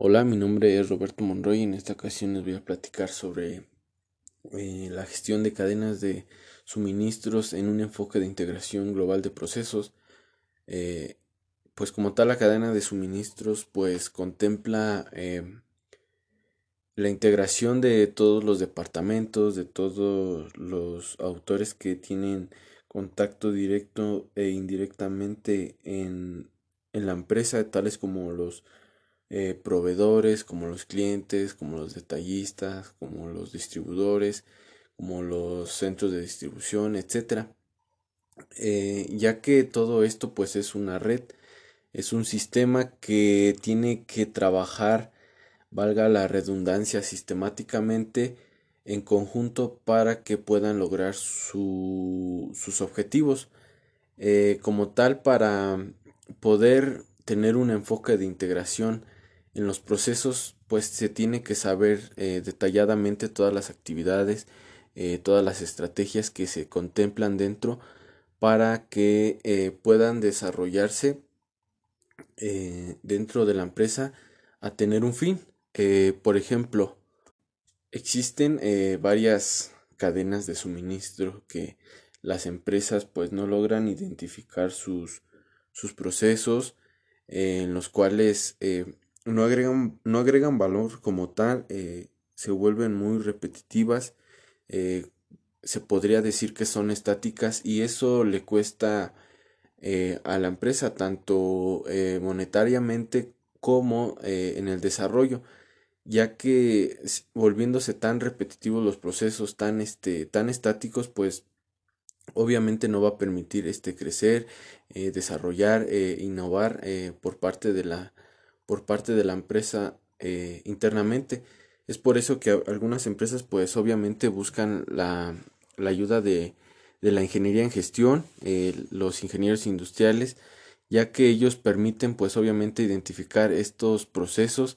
Hola, mi nombre es Roberto Monroy y en esta ocasión les voy a platicar sobre eh, la gestión de cadenas de suministros en un enfoque de integración global de procesos. Eh, pues como tal la cadena de suministros pues contempla eh, la integración de todos los departamentos, de todos los autores que tienen contacto directo e indirectamente en, en la empresa, tales como los eh, proveedores, como los clientes, como los detallistas, como los distribuidores, como los centros de distribución, etcétera. Eh, ya que todo esto pues es una red, es un sistema que tiene que trabajar, valga la redundancia, sistemáticamente en conjunto para que puedan lograr sus objetivos. Eh, como tal, para poder tener un enfoque de integración en los procesos pues se tiene que saber eh, detalladamente todas las actividades, eh, todas las estrategias que se contemplan dentro para que eh, puedan desarrollarse dentro de la empresa a tener un fin. por ejemplo, existen varias cadenas de suministro que las empresas pues no logran identificar sus, sus procesos en los cuales no agregan, no agregan valor como tal, eh, se vuelven muy repetitivas, eh, se podría decir que son estáticas y eso le cuesta eh, a la empresa tanto monetariamente como en el desarrollo ya que volviéndose tan repetitivos los procesos tan este tan estáticos pues obviamente no va a permitir este crecer desarrollar innovar por parte de la por parte de la empresa eh, internamente. Es por eso que algunas empresas pues obviamente buscan la, ayuda de, la ingeniería en gestión, eh, los ingenieros industriales, ya que ellos permiten pues obviamente identificar estos procesos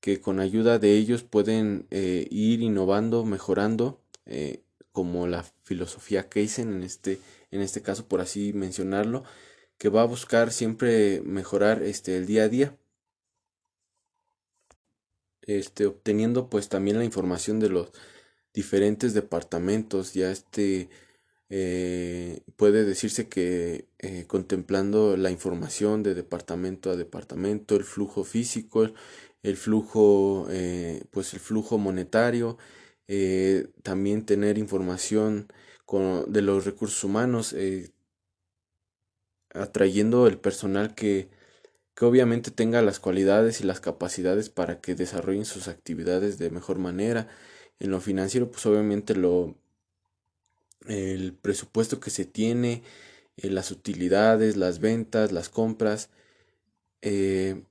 que con ayuda de ellos pueden eh, ir innovando, mejorando, como la filosofía Kaizen en este, en este caso por así mencionarlo, que va a buscar siempre mejorar este, el día a día este, obteniendo pues también la información de los diferentes departamentos, ya este eh, puede decirse que eh, contemplando la información de departamento a departamento, el flujo físico, el flujo, eh, pues el flujo monetario, también tener información con, de los recursos humanos, atrayendo el personal que que obviamente tenga las cualidades y las capacidades para que desarrollen sus actividades de mejor manera. En lo financiero, pues obviamente lo el presupuesto que se tiene, eh, las utilidades, las ventas, las compras, eh,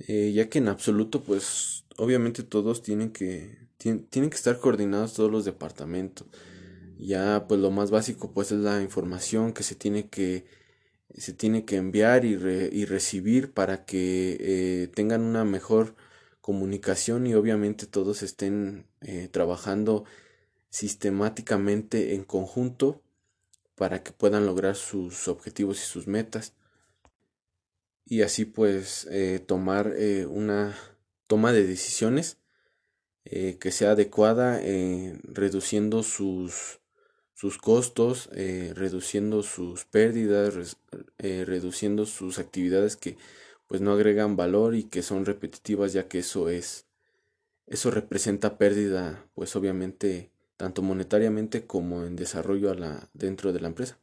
eh, ya que en absoluto, pues obviamente todos tienen que tienen que estar coordinados todos los departamentos. Ya, pues lo más básico, pues es la información que se tiene que se tiene que enviar y, y recibir para que eh, tengan una mejor comunicación y obviamente todos estén eh, trabajando sistemáticamente en conjunto para que puedan lograr sus objetivos y sus metas. Y así pues eh, tomar una toma de decisiones que sea adecuada reduciendo sus sus costos, eh, reduciendo sus pérdidas, eh, reduciendo sus actividades que pues no agregan valor y que son repetitivas ya que eso es eso representa pérdida pues obviamente tanto monetariamente como en desarrollo a la, dentro de la empresa.